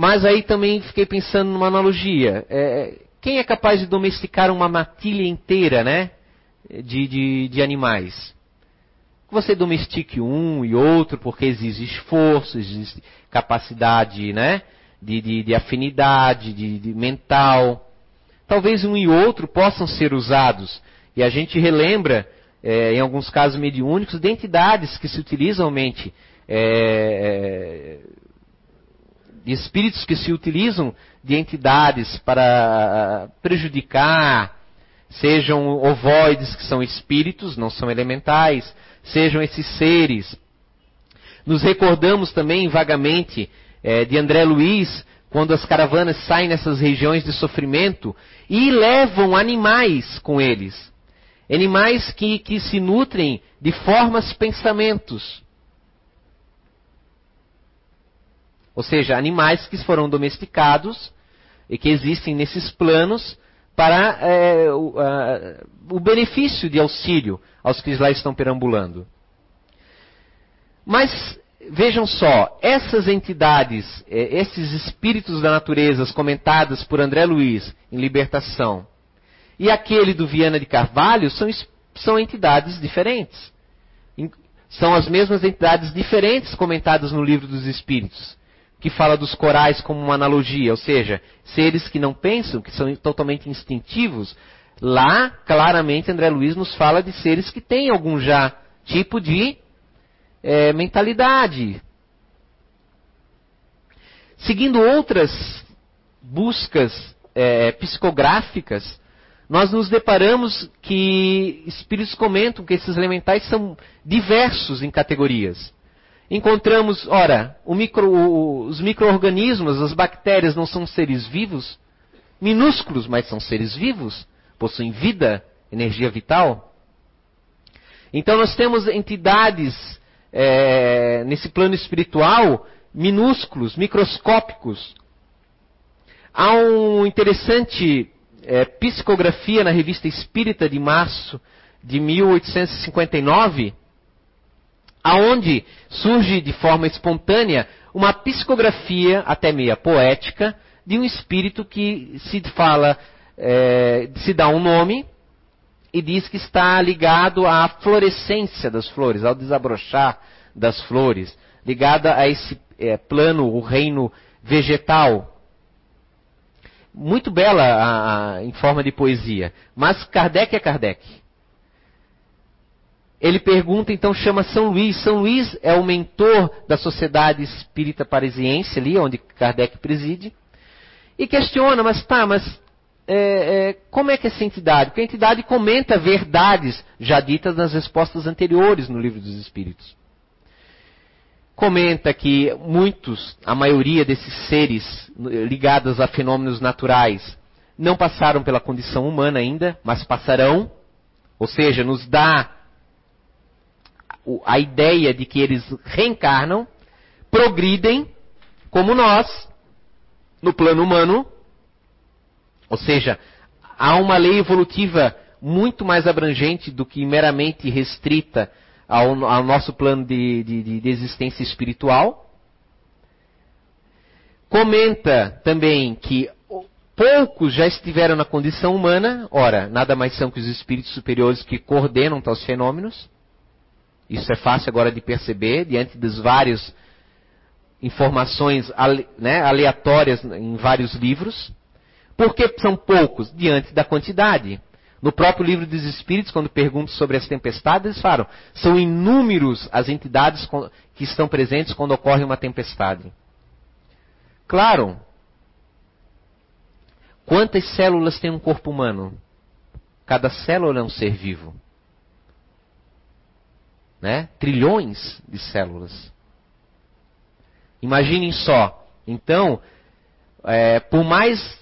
Mas aí também fiquei pensando numa analogia. É, quem é capaz de domesticar uma matilha inteira, né? De, de, de animais? Você domestique um e outro porque exige esforço, existe capacidade, né? De, de, de afinidade, de, de mental. Talvez um e outro possam ser usados. E a gente relembra, é, em alguns casos mediúnicos, de entidades que se utilizam mente. É, é de espíritos que se utilizam de entidades para prejudicar, sejam ovoides, que são espíritos, não são elementais, sejam esses seres. Nos recordamos também vagamente é, de André Luiz, quando as caravanas saem nessas regiões de sofrimento e levam animais com eles. Animais que, que se nutrem de formas pensamentos. Ou seja, animais que foram domesticados e que existem nesses planos para é, o, a, o benefício de auxílio aos que lá estão perambulando. Mas vejam só, essas entidades, é, esses espíritos da natureza comentados por André Luiz em Libertação, e aquele do Viana de Carvalho são, são entidades diferentes. São as mesmas entidades diferentes comentadas no livro dos Espíritos que fala dos corais como uma analogia, ou seja, seres que não pensam, que são totalmente instintivos. Lá, claramente, André Luiz nos fala de seres que têm algum já tipo de é, mentalidade. Seguindo outras buscas é, psicográficas, nós nos deparamos que espíritos comentam que esses elementais são diversos em categorias encontramos, ora, micro, os micro-organismos, as bactérias não são seres vivos? Minúsculos, mas são seres vivos? Possuem vida, energia vital? Então nós temos entidades é, nesse plano espiritual minúsculos, microscópicos. Há um interessante é, psicografia na revista Espírita de março de 1859, aonde surge de forma espontânea uma psicografia até meia poética de um espírito que se fala, é, se dá um nome e diz que está ligado à florescência das flores, ao desabrochar das flores, ligada a esse é, plano, o reino vegetal. Muito bela a, a, em forma de poesia, mas Kardec é Kardec. Ele pergunta, então chama São Luís. São Luís é o mentor da Sociedade Espírita Parisiense, ali onde Kardec preside, e questiona, mas tá, mas é, é, como é que essa entidade? Porque a entidade comenta verdades já ditas nas respostas anteriores no Livro dos Espíritos. Comenta que muitos, a maioria desses seres ligados a fenômenos naturais, não passaram pela condição humana ainda, mas passarão. Ou seja, nos dá a ideia de que eles reencarnam, progridem, como nós, no plano humano. Ou seja, há uma lei evolutiva muito mais abrangente do que meramente restrita ao, ao nosso plano de, de, de existência espiritual. Comenta também que poucos já estiveram na condição humana, ora, nada mais são que os espíritos superiores que coordenam tais fenômenos. Isso é fácil agora de perceber, diante das várias informações né, aleatórias em vários livros. Por que são poucos? Diante da quantidade. No próprio livro dos Espíritos, quando perguntam sobre as tempestades, eles falam: são inúmeros as entidades que estão presentes quando ocorre uma tempestade. Claro. Quantas células tem um corpo humano? Cada célula é um ser vivo né? trilhões de células. Imaginem só. Então, é, por mais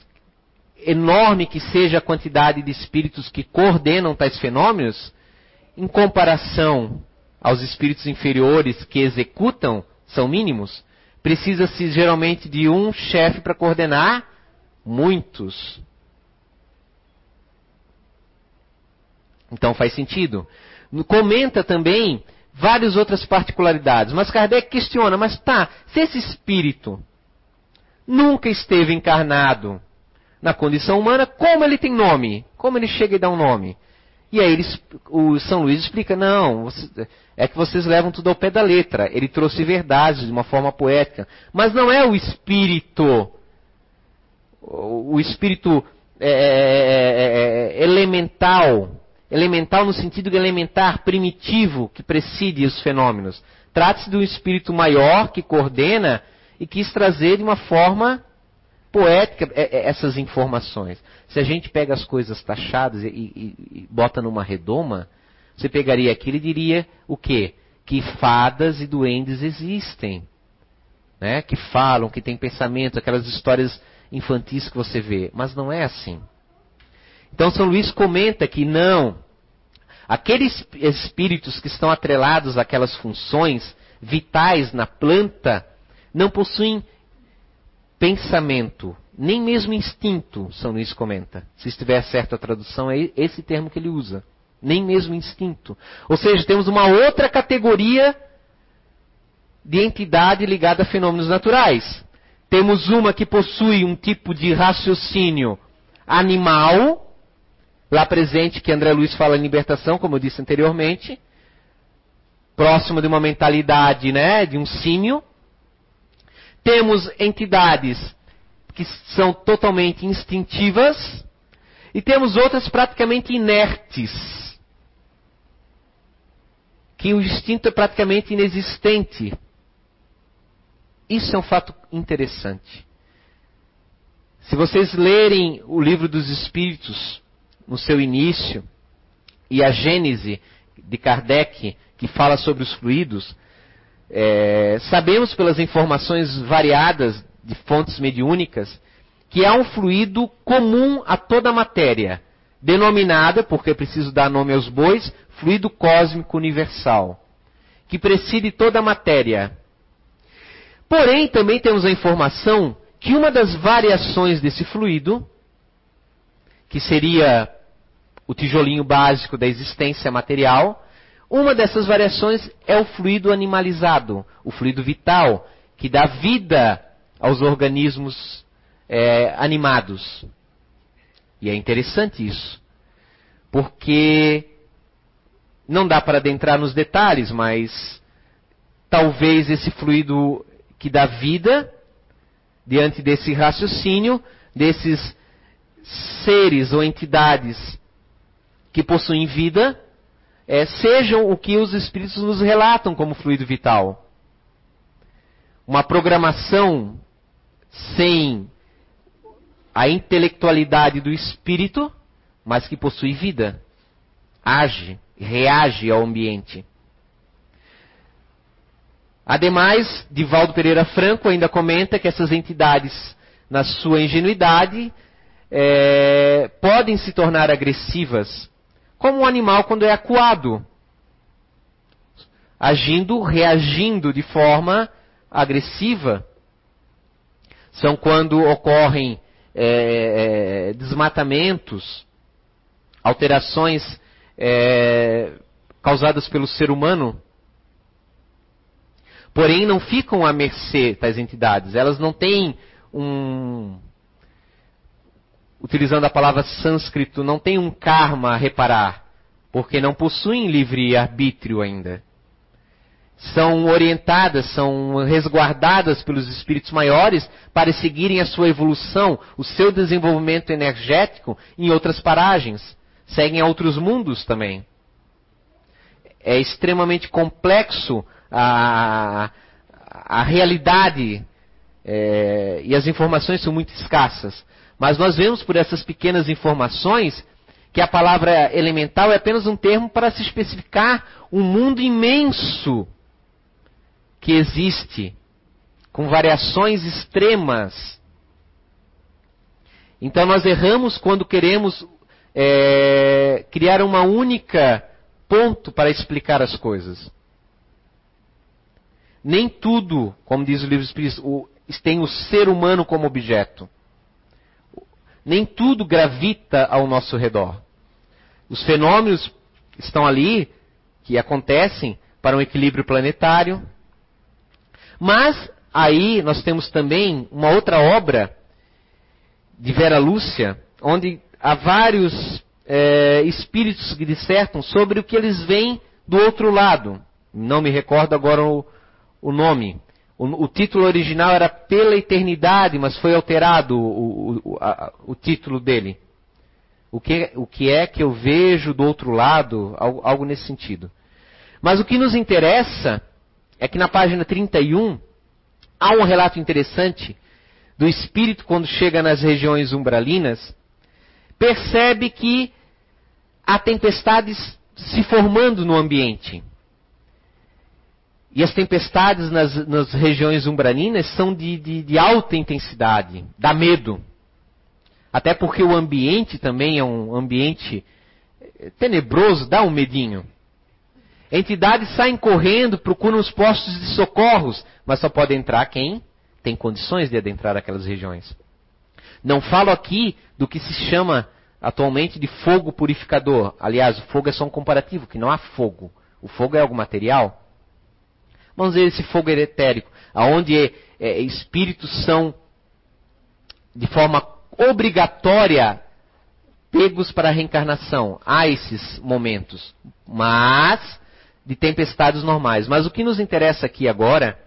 enorme que seja a quantidade de espíritos que coordenam tais fenômenos, em comparação aos espíritos inferiores que executam, são mínimos, precisa-se geralmente de um chefe para coordenar muitos. Então faz sentido comenta também várias outras particularidades. Mas Kardec questiona, mas tá, se esse espírito nunca esteve encarnado na condição humana, como ele tem nome? Como ele chega e dá um nome? E aí eles, o São Luís explica, não, é que vocês levam tudo ao pé da letra. Ele trouxe verdades de uma forma poética. Mas não é o espírito, o espírito é, é, é, elemental elemental no sentido de elementar, primitivo, que preside os fenômenos. Trata-se de um espírito maior que coordena e quis trazer de uma forma poética é, é, essas informações. Se a gente pega as coisas taxadas e, e, e bota numa redoma, você pegaria aquilo e diria o quê? Que fadas e duendes existem. Né? Que falam, que têm pensamentos, aquelas histórias infantis que você vê. Mas não é assim. Então São Luís comenta que não, aqueles espíritos que estão atrelados àquelas funções vitais na planta não possuem pensamento, nem mesmo instinto, São Luís comenta. Se estiver certa a tradução, é esse termo que ele usa. Nem mesmo instinto. Ou seja, temos uma outra categoria de entidade ligada a fenômenos naturais. Temos uma que possui um tipo de raciocínio animal, lá presente que André Luiz fala em libertação, como eu disse anteriormente, próximo de uma mentalidade, né, de um símio. Temos entidades que são totalmente instintivas e temos outras praticamente inertes. Que o instinto é praticamente inexistente. Isso é um fato interessante. Se vocês lerem o livro dos Espíritos, no seu início, e a Gênese de Kardec, que fala sobre os fluidos, é, sabemos pelas informações variadas de fontes mediúnicas que há um fluido comum a toda a matéria, denominada, porque é preciso dar nome aos bois, fluido cósmico universal, que preside toda a matéria. Porém, também temos a informação que uma das variações desse fluido, que seria o tijolinho básico da existência material, uma dessas variações é o fluido animalizado, o fluido vital, que dá vida aos organismos é, animados. E é interessante isso, porque não dá para adentrar nos detalhes, mas talvez esse fluido que dá vida, diante desse raciocínio, desses seres ou entidades que possuem vida, é, sejam o que os espíritos nos relatam como fluido vital. Uma programação sem a intelectualidade do espírito, mas que possui vida, age, reage ao ambiente. Ademais, Divaldo Pereira Franco ainda comenta que essas entidades, na sua ingenuidade, é, podem se tornar agressivas como um animal quando é acuado, agindo, reagindo de forma agressiva. São quando ocorrem é, é, desmatamentos, alterações é, causadas pelo ser humano. Porém, não ficam à mercê tais entidades. Elas não têm um, utilizando a palavra sânscrito, não tem um karma a reparar, porque não possuem livre arbítrio ainda. São orientadas, são resguardadas pelos espíritos maiores para seguirem a sua evolução, o seu desenvolvimento energético em outras paragens. Seguem a outros mundos também. É extremamente complexo a, a realidade é, e as informações são muito escassas. Mas nós vemos por essas pequenas informações que a palavra elemental é apenas um termo para se especificar um mundo imenso que existe, com variações extremas. Então nós erramos quando queremos é, criar uma única ponto para explicar as coisas. Nem tudo, como diz o livro espírita, tem o ser humano como objeto nem tudo gravita ao nosso redor. Os fenômenos estão ali, que acontecem para um equilíbrio planetário. Mas aí nós temos também uma outra obra de Vera Lúcia, onde há vários é, espíritos que dissertam sobre o que eles veem do outro lado. Não me recordo agora o, o nome. O, o, título original era Pela Eternidade, mas foi alterado o, o, a, o título dele. O que, o que é que eu vejo do outro lado? Algo, algo nesse sentido. Mas o que nos interessa é que na página 31 há um relato interessante do espírito quando chega nas regiões umbralinas, percebe que há tempestades se formando no ambiente. E as tempestades nas, nas regiões umbraninas são de, de, de, alta intensidade, dá medo. Até porque o ambiente também é um ambiente eh, tenebroso, dá um medinho. Entidades saem correndo, procuram os postos de socorros, mas só pode entrar quem tem condições de adentrar aquelas regiões. Não falo aqui do que se chama atualmente de fogo purificador. Aliás, o fogo é só um comparativo, que não há fogo. O fogo é algo material. Vamos ver esse fogo etérico, aonde é, é, espíritos são de forma obrigatória pegos para a reencarnação. Há esses momentos, mas de tempestades normais. Mas o que nos interessa aqui agora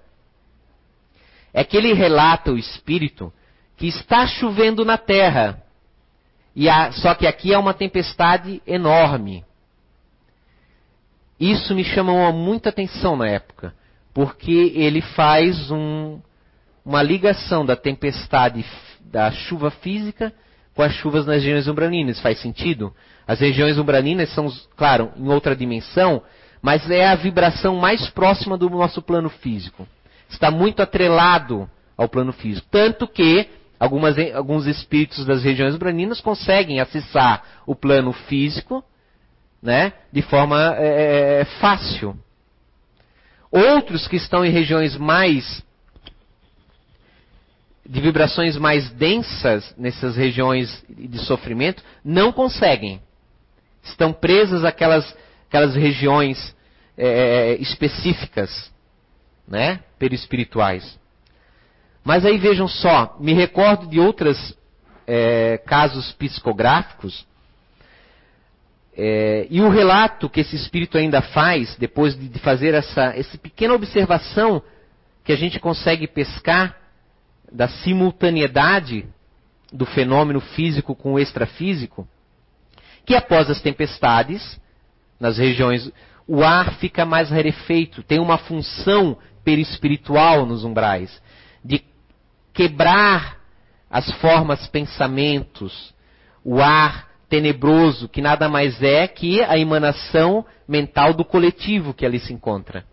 é que ele relata o espírito que está chovendo na terra. E há, só que aqui é uma tempestade enorme. Isso me chamou muita atenção na época porque ele faz um, uma ligação da tempestade, da chuva física com as chuvas nas regiões umbralinas. Faz sentido? As regiões umbralinas são, claro, em outra dimensão, mas é a vibração mais próxima do nosso plano físico. Está muito atrelado ao plano físico. Tanto que algumas, alguns espíritos das regiões umbralinas conseguem acessar o plano físico né, de forma é, fácil. Outros que estão em regiões mais de vibrações mais densas nessas regiões de sofrimento não conseguem. Estão presas àquelas, aquelas regiões é, específicas, né, perispirituais. Mas aí vejam só, me recordo de outros é, casos psicográficos é, e o relato que esse espírito ainda faz, depois de, fazer essa, essa pequena observação que a gente consegue pescar da simultaneidade do fenômeno físico com o extrafísico, que após as tempestades, nas regiões, o ar fica mais rarefeito, tem uma função perispiritual nos umbrais, de quebrar as formas pensamentos, o ar tenebroso, que nada mais é que a emanação mental do coletivo que ali se encontra.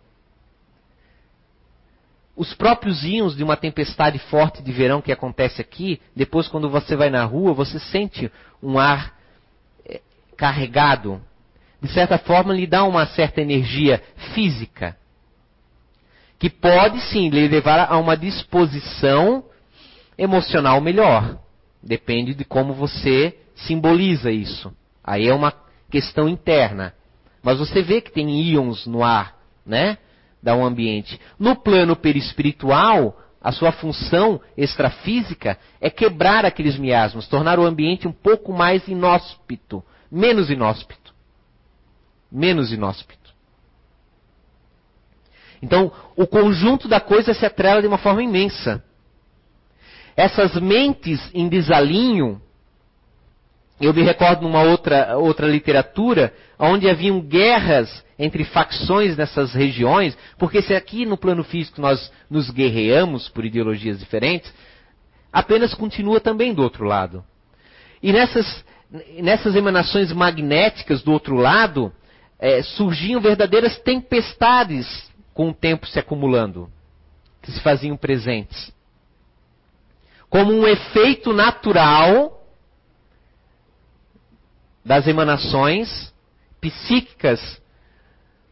Os próprios íons de uma tempestade forte de verão que acontece aqui, depois quando você vai na rua, você sente um ar eh, carregado. De certa forma, lhe dá uma certa energia física. Que pode sim lhe levar a uma disposição emocional melhor. Depende de como você simboliza isso. Aí é uma questão interna. Mas você vê que tem íons no ar, né? Da um ambiente. No plano perispiritual, a sua função extrafísica é quebrar aqueles miasmas, tornar o ambiente um pouco mais inóspito, menos inóspito. Menos inóspito. Então, o conjunto da coisa se atrela de uma forma imensa. Essas mentes em desalinho eu me recordo numa outra, outra literatura, onde haviam guerras entre facções nessas regiões, porque se aqui no plano físico nós nos guerreamos por ideologias diferentes, apenas continua também do outro lado. E nessas, nessas emanações magnéticas do outro lado, é, surgiam verdadeiras tempestades com o tempo se acumulando, que se faziam presentes. Como um efeito natural das emanações psíquicas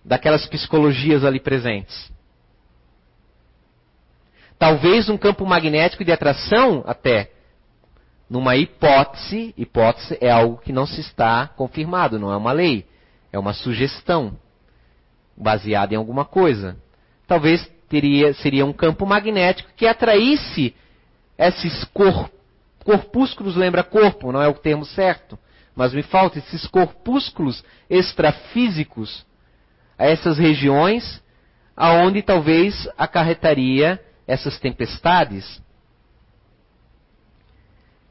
daquelas psicologias ali presentes. Talvez um campo magnético de atração até numa hipótese, hipótese é algo que não se está confirmado, não é uma lei, é uma sugestão baseada em alguma coisa. Talvez teria, seria um campo magnético que atraísse esses cor, corpúsculos, lembra corpo, não é o termo certo, mas me faltam esses corpúsculos extrafísicos a essas regiões aonde talvez acarretaria essas tempestades.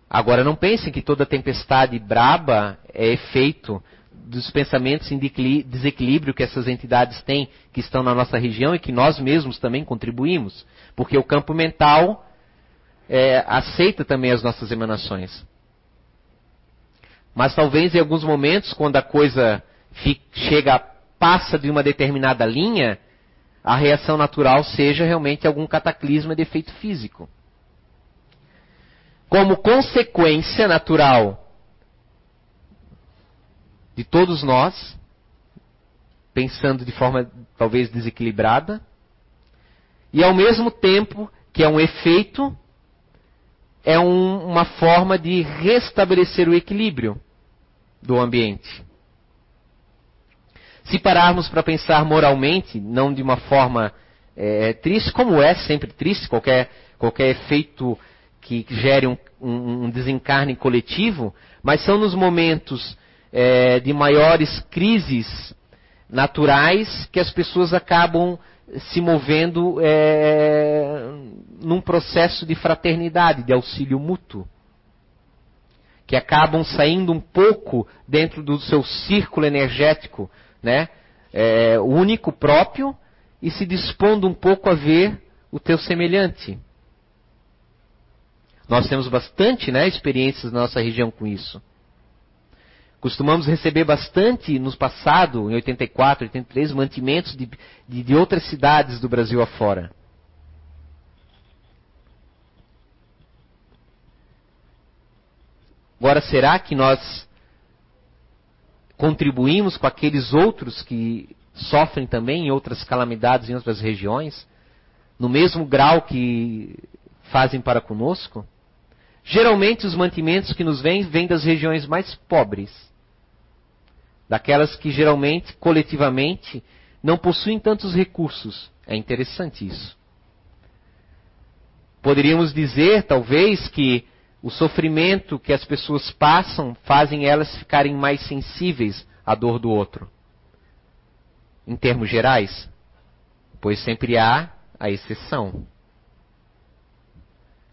Agora não pensem que toda tempestade braba é efeito dos pensamentos em desequilíbrio que essas entidades têm que estão na nossa região e que nós mesmos também contribuímos, porque o campo mental é, aceita também as nossas emanações. Mas talvez em alguns momentos, quando a coisa fica, chega, passa de uma determinada linha, a reação natural seja realmente algum cataclisma de efeito físico. Como consequência natural de todos nós, pensando de forma talvez desequilibrada, e ao mesmo tempo que é um efeito é um, uma forma de restabelecer o equilíbrio do ambiente. Se pararmos para pensar moralmente, não de uma forma é, triste, como é sempre triste, qualquer, qualquer efeito que gere um, um, um desencarne coletivo, mas são nos momentos é, de maiores crises naturais que as pessoas acabam se movendo é, num processo de fraternidade, de auxílio mútuo. Que acabam saindo um pouco dentro do seu círculo energético, né? É, único, próprio, e se dispondo um pouco a ver o teu semelhante. Nós temos bastante né, experiências na nossa região com isso. Costumamos receber bastante no passado, em 84, 83, mantimentos de, de, de outras cidades do Brasil afora. Agora, será que nós contribuímos com aqueles outros que sofrem também em outras calamidades em outras regiões, no mesmo grau que fazem para conosco? Geralmente os mantimentos que nos vêm vêm das regiões mais pobres, daquelas que geralmente, coletivamente, não possuem tantos recursos. É interessante isso. Poderíamos dizer, talvez, que o sofrimento que as pessoas passam fazem elas ficarem mais sensíveis à dor do outro. Em termos gerais, pois sempre há a exceção.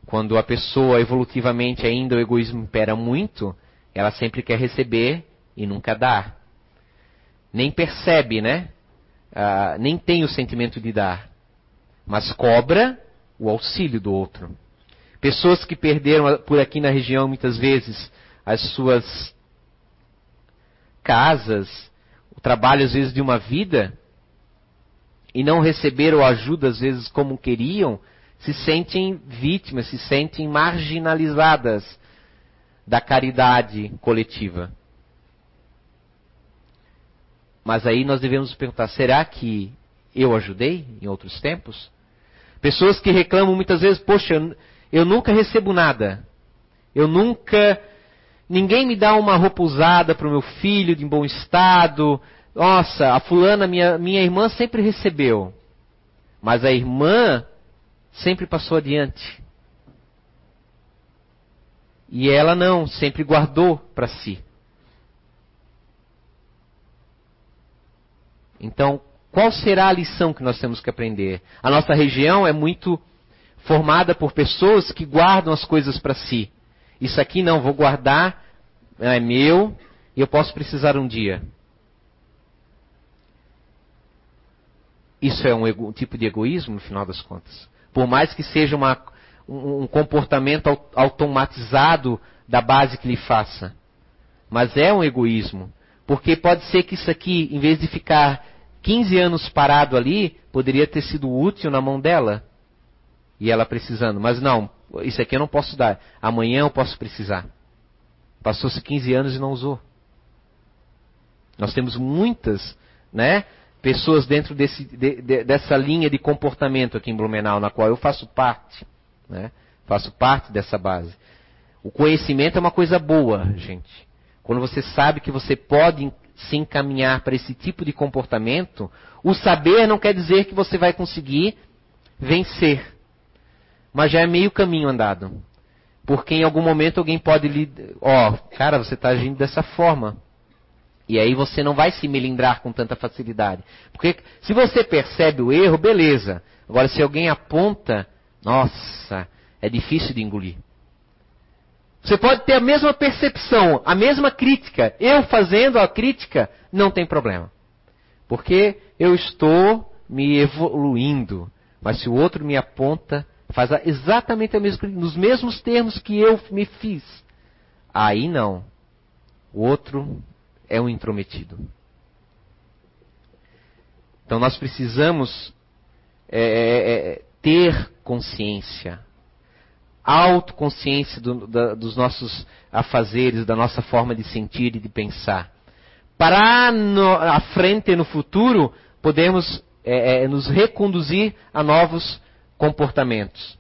Quando a pessoa evolutivamente ainda o egoísmo impera muito, ela sempre quer receber e nunca dar. Nem percebe, né? Ah, nem tem o sentimento de dar, mas cobra o auxílio do outro. Pessoas que perderam por aqui na região muitas vezes as suas casas, o trabalho às vezes de uma vida, e não receberam ajuda às vezes como queriam, se sentem vítimas, se sentem marginalizadas da caridade coletiva. Mas aí nós devemos perguntar: será que eu ajudei em outros tempos? Pessoas que reclamam muitas vezes: poxa, eu nunca recebo nada. Eu nunca. Ninguém me dá uma roupa usada para o meu filho de bom estado. Nossa, a fulana, minha, minha irmã, sempre recebeu. Mas a irmã sempre passou adiante. E ela não, sempre guardou para si. Então, qual será a lição que nós temos que aprender? A nossa região é muito formada por pessoas que guardam as coisas para si. Isso aqui não, vou guardar, é meu e eu posso precisar um dia. Isso é um, um tipo de egoísmo, no final das contas. Por mais que seja uma, um, um comportamento automatizado da base que lhe faça. Mas é um egoísmo. Porque pode ser que isso aqui, em vez de ficar 15 anos parado ali, poderia ter sido útil na mão dela e ela precisando. Mas não, isso aqui eu não posso dar. Amanhã eu posso precisar. Passou-se 15 anos e não usou. Nós temos muitas, né, pessoas dentro desse, de, de, dessa linha de comportamento aqui em Blumenau, na qual eu faço parte, né? Faço parte dessa base. O conhecimento é uma coisa boa, gente. Quando você sabe que você pode se encaminhar para esse tipo de comportamento, o saber não quer dizer que você vai conseguir vencer mas já é meio caminho andado. Porque em algum momento alguém pode lhe. Ó, oh, cara, você está agindo dessa forma. E aí você não vai se melindrar com tanta facilidade. Porque se você percebe o erro, beleza. Agora, se alguém aponta, nossa, é difícil de engolir. Você pode ter a mesma percepção, a mesma crítica. Eu fazendo a crítica, não tem problema. Porque eu estou me evoluindo. Mas se o outro me aponta, faz exatamente a mesma, nos mesmos termos que eu me fiz. Aí não. O outro é um intrometido. Então nós precisamos é, é, é ter consciência, autoconsciência do, da, dos nossos afazeres, da nossa forma de sentir e de pensar. Para no, à frente no futuro, podemos é, é, nos reconduzir a novos comportamentos.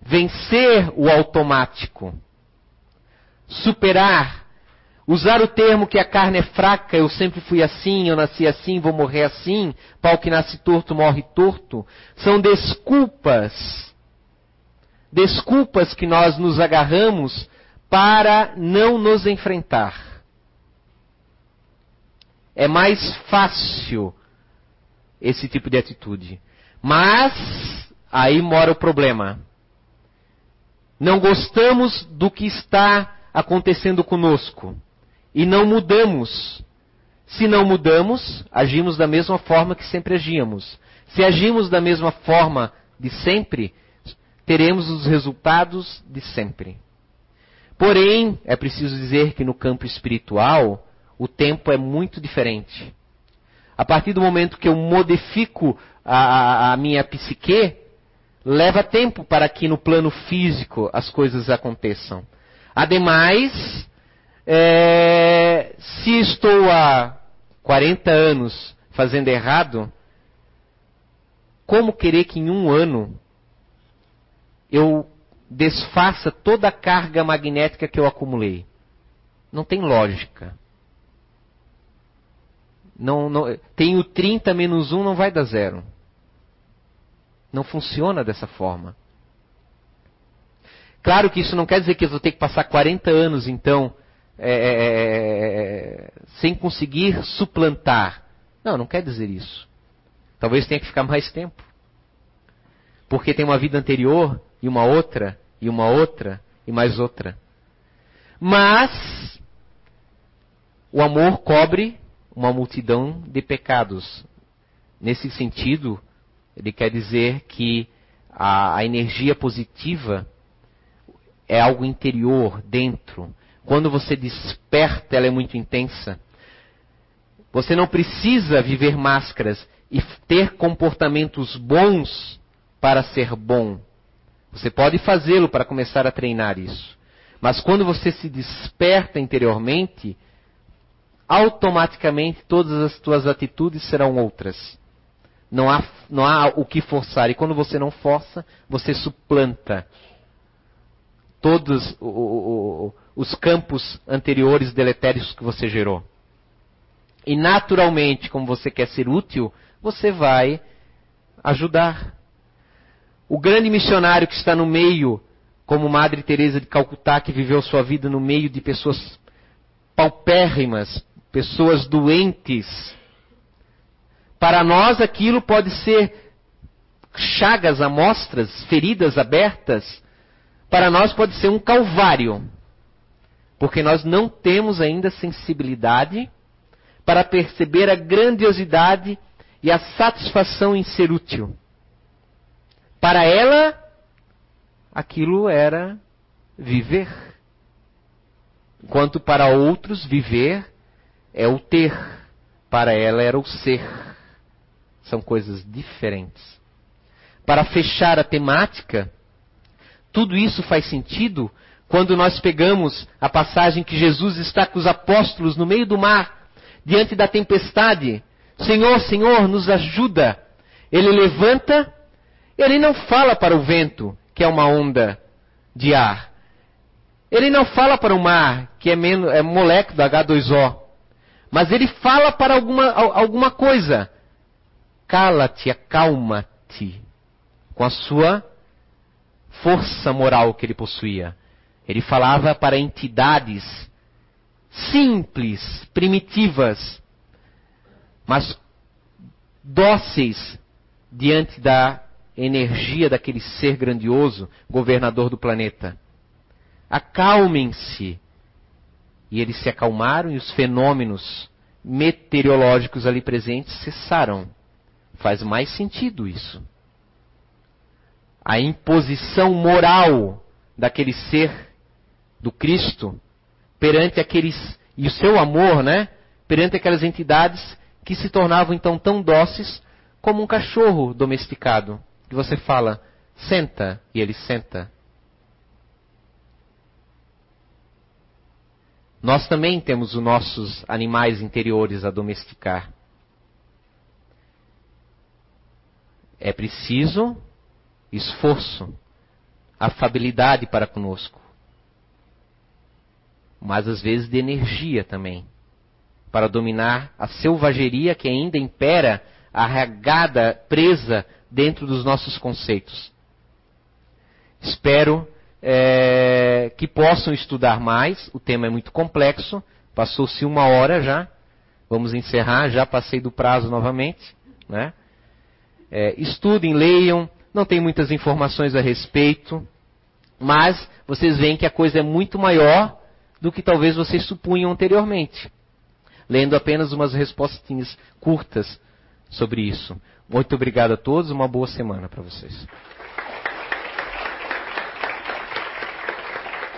Vencer o automático. Superar. Usar o termo que a carne é fraca, eu sempre fui assim, eu nasci assim, vou morrer assim, pau que nasce torto morre torto, são desculpas. Desculpas que nós nos agarramos para não nos enfrentar. É mais fácil esse tipo de atitude. Mas Aí mora o problema. Não gostamos do que está acontecendo conosco e não mudamos. Se não mudamos, agimos da mesma forma que sempre agíamos. Se agimos da mesma forma de sempre, teremos os resultados de sempre. Porém, é preciso dizer que no campo espiritual, o tempo é muito diferente. A partir do momento que eu modifico a, a, a minha psique, leva tempo para que no plano físico as coisas aconteçam. Ademais, é, Se estou há 40 anos fazendo errado, como querer que em um ano eu desfaça toda a carga magnética que eu acumulei? Não tem lógica. Não, não, tenho 30 menos 1 não vai dar zero. Não funciona dessa forma. Claro que isso não quer dizer que eu vou ter que passar 40 anos, então, é, é, é, sem conseguir suplantar. Não, não quer dizer isso. Talvez tenha que ficar mais tempo. Porque tem uma vida anterior, e uma outra, e uma outra, e mais outra. Mas, o amor cobre uma multidão de pecados. Nesse sentido, ele quer dizer que a, a energia positiva é algo interior, dentro. Quando você desperta, ela é muito intensa. Você não precisa viver máscaras e ter comportamentos bons para ser bom. Você pode fazê-lo para começar a treinar isso. Mas quando você se desperta interiormente, automaticamente todas as tuas atitudes serão outras. Não há, não há o que forçar. E quando você não força, você suplanta todos os campos anteriores deletérios que você gerou. E naturalmente, como você quer ser útil, você vai ajudar. O grande missionário que está no meio, como Madre Teresa de Calcutá, que viveu sua vida no meio de pessoas paupérrimas, pessoas doentes, para nós aquilo pode ser chagas, amostras, feridas abertas. Para nós pode ser um calvário. Porque nós não temos ainda sensibilidade para perceber a grandiosidade e a satisfação em ser útil. Para ela, aquilo era viver. Enquanto para outros, viver é o ter. Para ela era o ser. São coisas diferentes. Para fechar a temática, tudo isso faz sentido quando nós pegamos a passagem que Jesus está com os apóstolos no meio do mar, diante da tempestade. Senhor, Senhor, nos ajuda. Ele levanta, ele não fala para o vento, que é uma onda de ar. Ele não fala para o mar, que é, é molécula H2O. Mas ele fala para alguma, alguma coisa cala-te, acalma-te, com a sua força moral que ele possuía. Ele falava para entidades simples, primitivas, mas dóceis diante da energia daquele ser grandioso, governador do planeta. Acalmem-se. E eles se acalmaram e os fenômenos meteorológicos ali presentes cessaram. Faz mais sentido isso. A imposição moral daquele ser do Cristo perante aqueles e o seu amor, né? Perante aquelas entidades que se tornavam então tão dóceis como um cachorro domesticado. Que você fala, senta, e ele senta. Nós também temos os nossos animais interiores a domesticar. É preciso esforço, afabilidade para conosco. Mas às vezes de energia também. Para dominar a selvageria que ainda impera, arragada, presa dentro dos nossos conceitos. Espero é, que possam estudar mais. O tema é muito complexo. Passou-se uma hora já. Vamos encerrar. Já passei do prazo novamente. Né? É, estudem, leiam, não tem muitas informações a respeito, mas vocês veem que a coisa é muito maior do que talvez vocês supunham anteriormente. Lendo apenas umas respostinhas curtas sobre isso. Muito obrigado a todos, uma boa semana para vocês.